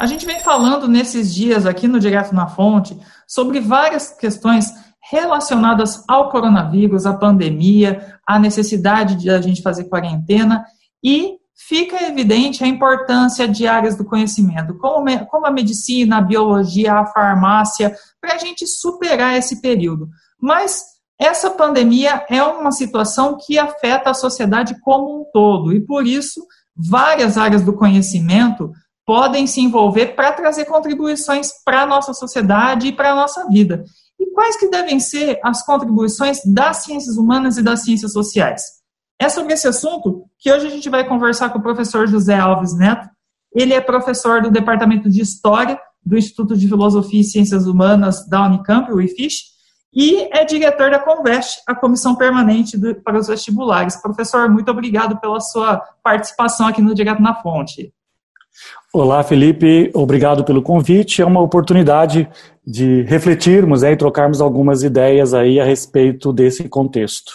A gente vem falando nesses dias aqui no Direto na Fonte sobre várias questões relacionadas ao coronavírus, à pandemia, à necessidade de a gente fazer quarentena e fica evidente a importância de áreas do conhecimento, como, como a medicina, a biologia, a farmácia, para a gente superar esse período. Mas essa pandemia é uma situação que afeta a sociedade como um todo, e por isso várias áreas do conhecimento podem se envolver para trazer contribuições para a nossa sociedade e para a nossa vida. E quais que devem ser as contribuições das ciências humanas e das ciências sociais? É sobre esse assunto que hoje a gente vai conversar com o professor José Alves Neto. Ele é professor do Departamento de História do Instituto de Filosofia e Ciências Humanas da Unicamp, o IFISH, e é diretor da Convest, a comissão permanente do, para os vestibulares. Professor, muito obrigado pela sua participação aqui no Direto na Fonte. Olá, Felipe, obrigado pelo convite. É uma oportunidade de refletirmos né, e trocarmos algumas ideias aí a respeito desse contexto.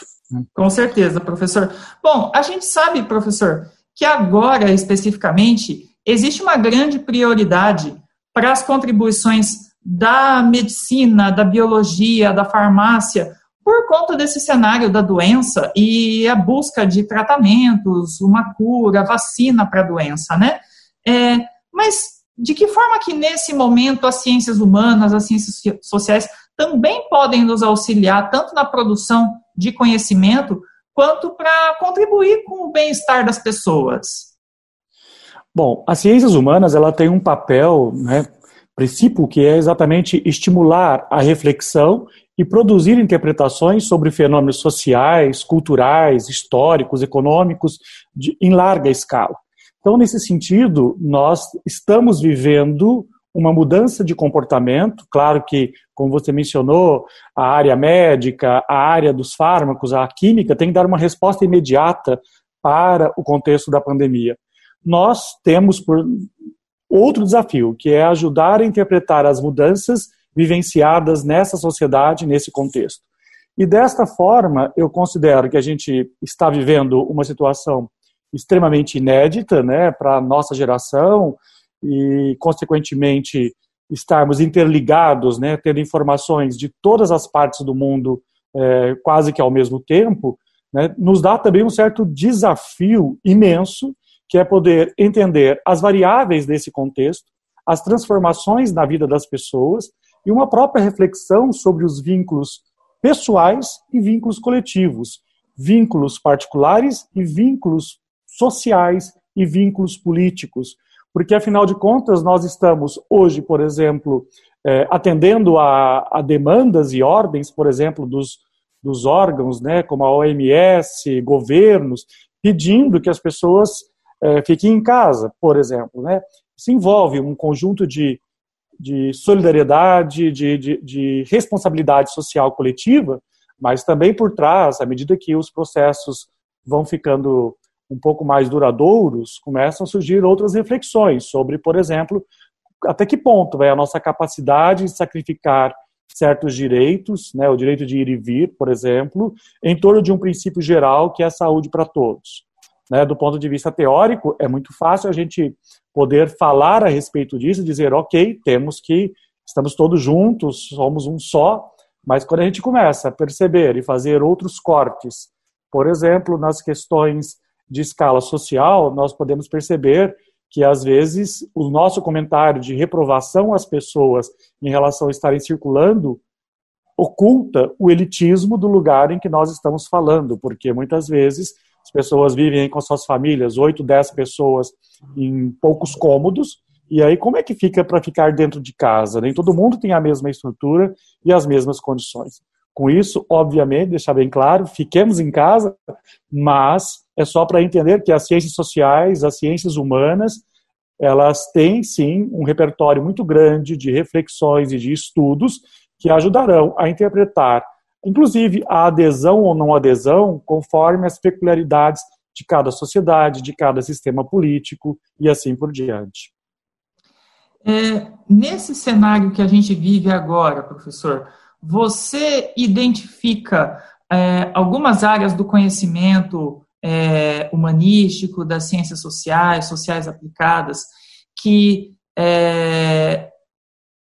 Com certeza, professor. Bom, a gente sabe, professor, que agora, especificamente, existe uma grande prioridade para as contribuições da medicina, da biologia, da farmácia, por conta desse cenário da doença e a busca de tratamentos, uma cura, vacina para a doença, né? É, mas de que forma que nesse momento as ciências humanas, as ciências sociais também podem nos auxiliar tanto na produção de conhecimento quanto para contribuir com o bem-estar das pessoas? Bom, as ciências humanas ela tem um papel né, princípio que é exatamente estimular a reflexão e produzir interpretações sobre fenômenos sociais, culturais, históricos, econômicos, de, em larga escala. Então, nesse sentido, nós estamos vivendo uma mudança de comportamento. Claro que, como você mencionou, a área médica, a área dos fármacos, a química tem que dar uma resposta imediata para o contexto da pandemia. Nós temos outro desafio, que é ajudar a interpretar as mudanças vivenciadas nessa sociedade, nesse contexto. E desta forma, eu considero que a gente está vivendo uma situação extremamente inédita né, para a nossa geração e, consequentemente, estarmos interligados, né, tendo informações de todas as partes do mundo é, quase que ao mesmo tempo, né, nos dá também um certo desafio imenso que é poder entender as variáveis desse contexto, as transformações na vida das pessoas e uma própria reflexão sobre os vínculos pessoais e vínculos coletivos, vínculos particulares e vínculos sociais e vínculos políticos. Porque, afinal de contas, nós estamos hoje, por exemplo, é, atendendo a, a, demandas e ordens, por exemplo, dos, dos órgãos, né, como a OMS, governos, pedindo que as pessoas é, fiquem em casa, por exemplo. Né? Isso envolve um conjunto de, de solidariedade, de, de, de responsabilidade social coletiva, mas também por trás, à medida que os processos vão ficando um pouco mais duradouros, começam a surgir outras reflexões sobre, por exemplo, até que ponto vai a nossa capacidade de sacrificar certos direitos, né, o direito de ir e vir, por exemplo, em torno de um princípio geral que é a saúde para todos. Né, do ponto de vista teórico, é muito fácil a gente poder falar a respeito disso, dizer, ok, temos que, estamos todos juntos, somos um só, mas quando a gente começa a perceber e fazer outros cortes, por exemplo, nas questões de escala social, nós podemos perceber que, às vezes, o nosso comentário de reprovação às pessoas em relação a estarem circulando oculta o elitismo do lugar em que nós estamos falando, porque muitas vezes as pessoas vivem com suas famílias, 8, 10 pessoas em poucos cômodos, e aí como é que fica para ficar dentro de casa? Nem todo mundo tem a mesma estrutura e as mesmas condições. Com isso, obviamente, deixar bem claro, fiquemos em casa, mas é só para entender que as ciências sociais, as ciências humanas, elas têm sim um repertório muito grande de reflexões e de estudos que ajudarão a interpretar inclusive a adesão ou não adesão, conforme as peculiaridades de cada sociedade, de cada sistema político e assim por diante. É, nesse cenário que a gente vive agora, professor, você identifica é, algumas áreas do conhecimento é, humanístico, das ciências sociais, sociais aplicadas, que é,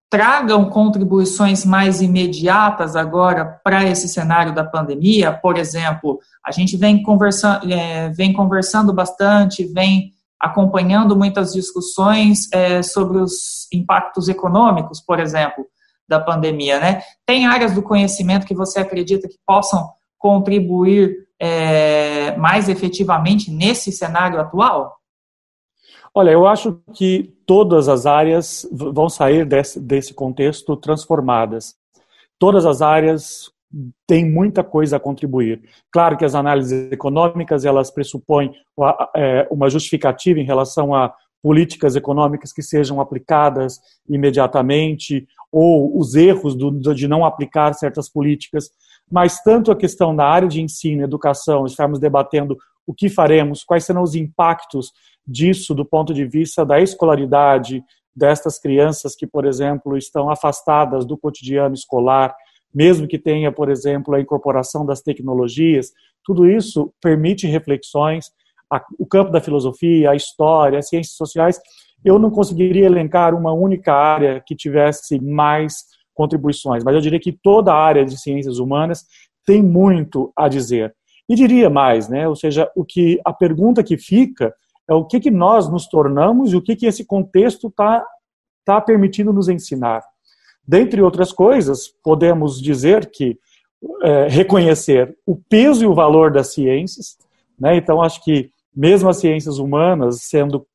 tragam contribuições mais imediatas agora para esse cenário da pandemia. Por exemplo, a gente vem, conversa, é, vem conversando bastante, vem acompanhando muitas discussões é, sobre os impactos econômicos, por exemplo, da pandemia. Né? Tem áreas do conhecimento que você acredita que possam contribuir é, mais efetivamente nesse cenário atual? Olha, eu acho que todas as áreas vão sair desse, desse contexto transformadas. Todas as áreas têm muita coisa a contribuir. Claro que as análises econômicas elas pressupõem é, uma justificativa em relação a políticas econômicas que sejam aplicadas imediatamente ou os erros do, de não aplicar certas políticas, mas tanto a questão da área de ensino, educação, estamos debatendo o que faremos, quais serão os impactos disso do ponto de vista da escolaridade destas crianças que, por exemplo, estão afastadas do cotidiano escolar, mesmo que tenha, por exemplo, a incorporação das tecnologias, tudo isso permite reflexões. O campo da filosofia, a história, as ciências sociais, eu não conseguiria elencar uma única área que tivesse mais contribuições, mas eu diria que toda a área de ciências humanas tem muito a dizer. E diria mais, né? Ou seja, o que a pergunta que fica é o que, que nós nos tornamos e o que, que esse contexto está tá permitindo nos ensinar. Dentre outras coisas, podemos dizer que é, reconhecer o peso e o valor das ciências, né? então acho que mesmo as ciências humanas sendo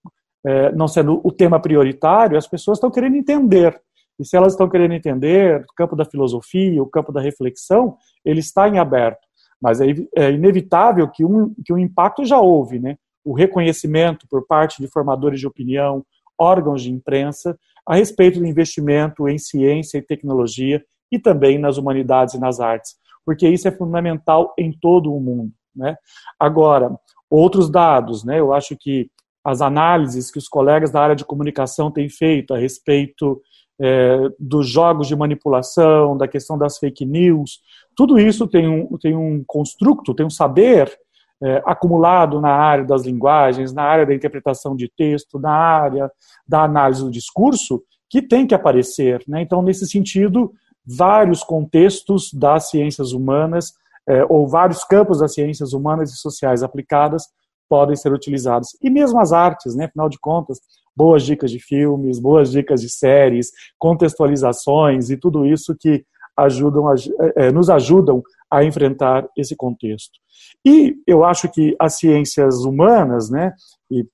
é, não sendo o tema prioritário, as pessoas estão querendo entender. E se elas estão querendo entender o campo da filosofia, o campo da reflexão, ele está em aberto. Mas é, é inevitável que um, que um impacto já houve, né? o reconhecimento por parte de formadores de opinião, órgãos de imprensa, a respeito do investimento em ciência e tecnologia e também nas humanidades e nas artes, porque isso é fundamental em todo o mundo. Né? Agora, outros dados, né? eu acho que as análises que os colegas da área de comunicação têm feito a respeito é, dos jogos de manipulação, da questão das fake news, tudo isso tem um, tem um construto, tem um saber é, acumulado na área das linguagens, na área da interpretação de texto, na área da análise do discurso, que tem que aparecer. Né? Então, nesse sentido, vários contextos das ciências humanas, é, ou vários campos das ciências humanas e sociais aplicadas, podem ser utilizados. E mesmo as artes, né? afinal de contas, boas dicas de filmes, boas dicas de séries, contextualizações e tudo isso que ajudam a, é, nos ajudam a enfrentar esse contexto. E eu acho que as ciências humanas, né, e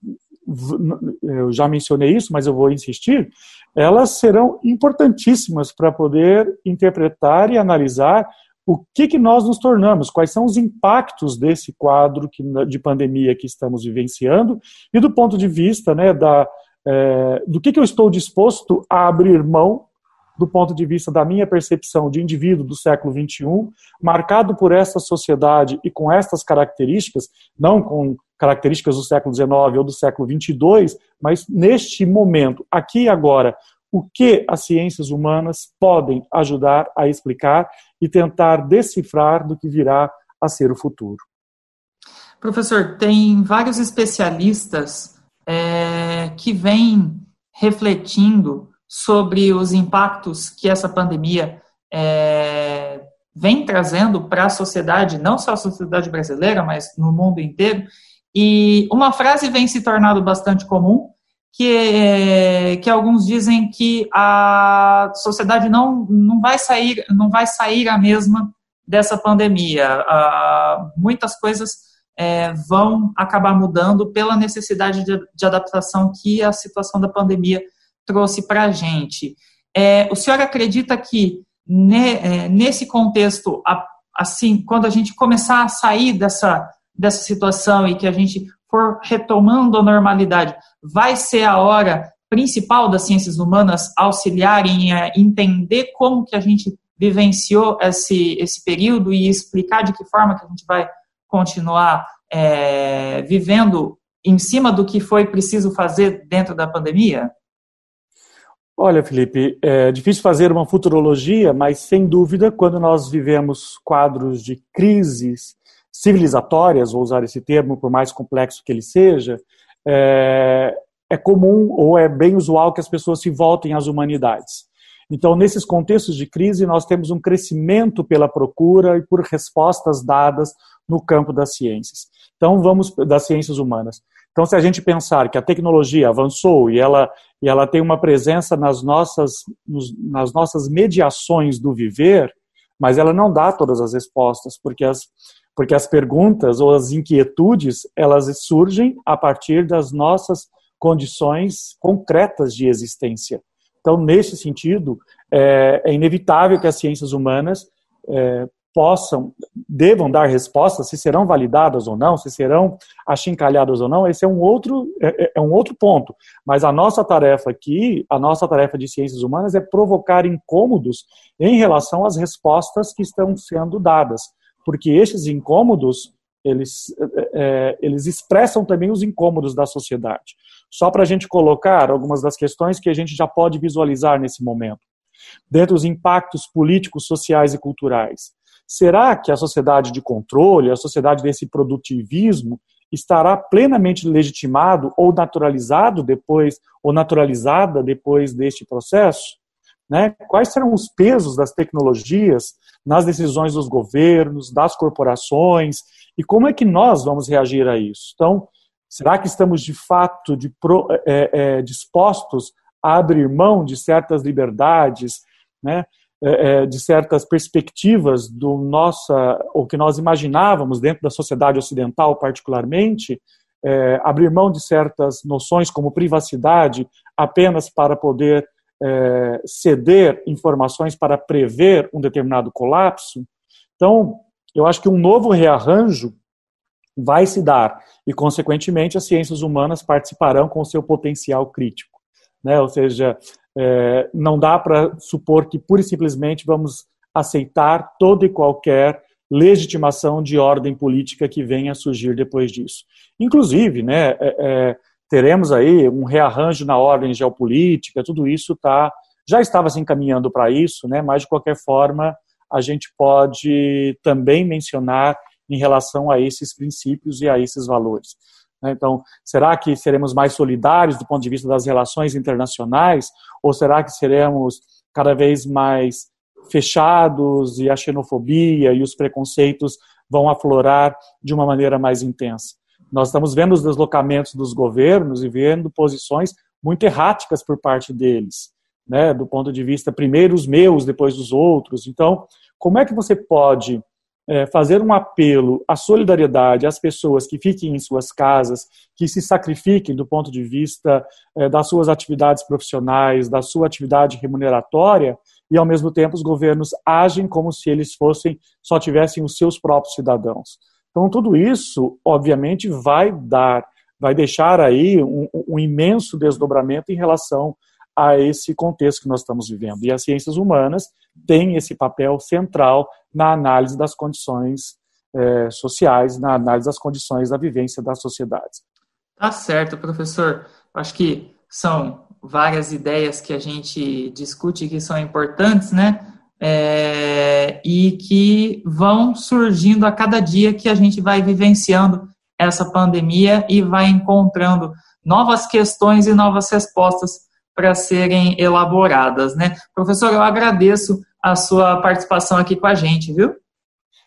eu já mencionei isso, mas eu vou insistir, elas serão importantíssimas para poder interpretar e analisar o que, que nós nos tornamos, quais são os impactos desse quadro que, de pandemia que estamos vivenciando, e do ponto de vista né, da, é, do que, que eu estou disposto a abrir mão do ponto de vista da minha percepção de indivíduo do século XXI, marcado por essa sociedade e com estas características, não com características do século XIX ou do século XXII, mas neste momento, aqui e agora, o que as ciências humanas podem ajudar a explicar e tentar decifrar do que virá a ser o futuro. Professor, tem vários especialistas é, que vêm refletindo sobre os impactos que essa pandemia é, vem trazendo para a sociedade, não só a sociedade brasileira, mas no mundo inteiro. E uma frase vem se tornando bastante comum, que, é, que alguns dizem que a sociedade não, não, vai sair, não vai sair a mesma dessa pandemia. Ah, muitas coisas é, vão acabar mudando pela necessidade de, de adaptação que a situação da pandemia trouxe para a gente. É, o senhor acredita que ne, é, nesse contexto, assim, quando a gente começar a sair dessa, dessa situação e que a gente for retomando a normalidade, vai ser a hora principal das ciências humanas auxiliarem a entender como que a gente vivenciou esse, esse período e explicar de que forma que a gente vai continuar é, vivendo em cima do que foi preciso fazer dentro da pandemia? Olha, Felipe, é difícil fazer uma futurologia, mas sem dúvida, quando nós vivemos quadros de crises civilizatórias, vou usar esse termo por mais complexo que ele seja, é, é comum ou é bem usual que as pessoas se voltem às humanidades. Então, nesses contextos de crise, nós temos um crescimento pela procura e por respostas dadas no campo das ciências. Então, vamos das ciências humanas. Então, se a gente pensar que a tecnologia avançou e ela, e ela tem uma presença nas nossas, nos, nas nossas mediações do viver, mas ela não dá todas as respostas, porque as, porque as perguntas ou as inquietudes, elas surgem a partir das nossas condições concretas de existência. Então, nesse sentido, é, é inevitável que as ciências humanas é, possam, devam dar respostas, se serão validadas ou não, se serão achincalhadas ou não, esse é um outro, é, é, é, um outro ponto. Mas a nossa tarefa aqui, a nossa tarefa de ciências humanas é provocar incômodos em relação às respostas que estão sendo dadas, porque esses incômodos, eles, é, é eles expressam também os incômodos da sociedade. Só para a gente colocar algumas das questões que a gente já pode visualizar nesse momento. Dentro dos impactos políticos, sociais e culturais. Será que a sociedade de controle, a sociedade desse produtivismo, estará plenamente legitimado ou naturalizado depois, ou naturalizada depois deste processo? Né? Quais serão os pesos das tecnologias nas decisões dos governos, das corporações, e como é que nós vamos reagir a isso? Então, será que estamos de fato de pro, é, é, dispostos a abrir mão de certas liberdades, né? É, é, de certas perspectivas do nossa, o que nós imaginávamos dentro da sociedade ocidental, particularmente, é, abrir mão de certas noções como privacidade apenas para poder é, ceder informações para prever um determinado colapso. Então, eu acho que um novo rearranjo vai se dar e, consequentemente, as ciências humanas participarão com o seu potencial crítico. Né? Ou seja, é, não dá para supor que pura e simplesmente vamos aceitar toda e qualquer legitimação de ordem política que venha a surgir depois disso. Inclusive, né, é, é, teremos aí um rearranjo na ordem geopolítica, tudo isso tá, já estava se encaminhando para isso, né, mas de qualquer forma a gente pode também mencionar em relação a esses princípios e a esses valores. Né? Então, será que seremos mais solidários do ponto de vista das relações internacionais? Ou será que seremos cada vez mais fechados e a xenofobia e os preconceitos vão aflorar de uma maneira mais intensa? Nós estamos vendo os deslocamentos dos governos e vendo posições muito erráticas por parte deles, né? do ponto de vista, primeiro os meus, depois os outros. Então, como é que você pode é, fazer um apelo à solidariedade às pessoas que fiquem em suas casas, que se sacrifiquem do ponto de vista é, das suas atividades profissionais, da sua atividade remuneratória, e ao mesmo tempo os governos agem como se eles fossem só tivessem os seus próprios cidadãos. Então tudo isso, obviamente, vai dar, vai deixar aí um, um imenso desdobramento em relação a esse contexto que nós estamos vivendo. E as ciências humanas têm esse papel central na análise das condições é, sociais, na análise das condições da vivência das sociedades. Tá certo, professor. Acho que são várias ideias que a gente discute que são importantes, né? É, e que vão surgindo a cada dia que a gente vai vivenciando essa pandemia e vai encontrando novas questões e novas respostas para serem elaboradas, né? Professor, eu agradeço a sua participação aqui com a gente, viu?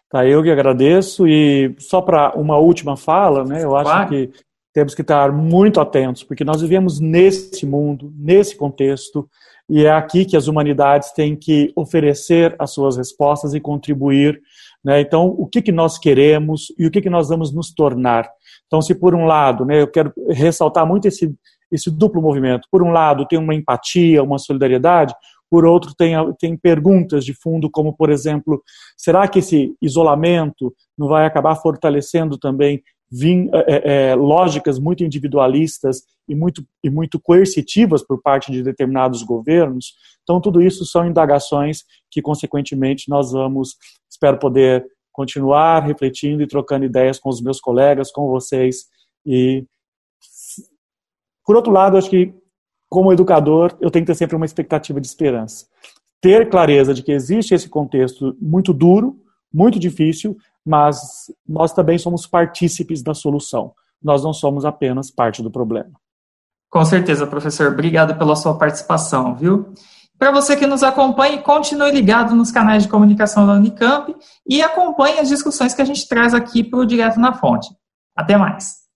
Tá, eu que agradeço e só para uma última fala, né? Eu acho claro. que temos que estar muito atentos, porque nós vivemos nesse mundo, nesse contexto, e é aqui que as humanidades têm que oferecer as suas respostas e contribuir. Né? Então, o que, que nós queremos e o que, que nós vamos nos tornar? Então, se por um lado, né, eu quero ressaltar muito esse, esse duplo movimento. Por um lado, tem uma empatia, uma solidariedade, por outro, tem, tem perguntas de fundo, como, por exemplo, será que esse isolamento não vai acabar fortalecendo também vim, é, é, lógicas muito individualistas e muito, e muito coercitivas por parte de determinados governos? Então, tudo isso são indagações que, consequentemente, nós vamos, espero poder continuar refletindo e trocando ideias com os meus colegas, com vocês e por outro lado, acho que, como educador, eu tenho que ter sempre uma expectativa de esperança. Ter clareza de que existe esse contexto muito duro, muito difícil, mas nós também somos partícipes da solução. Nós não somos apenas parte do problema. Com certeza, professor. Obrigado pela sua participação, viu? Para você que nos acompanha, continue ligado nos canais de comunicação da Unicamp e acompanhe as discussões que a gente traz aqui para o Direto na Fonte. Até mais.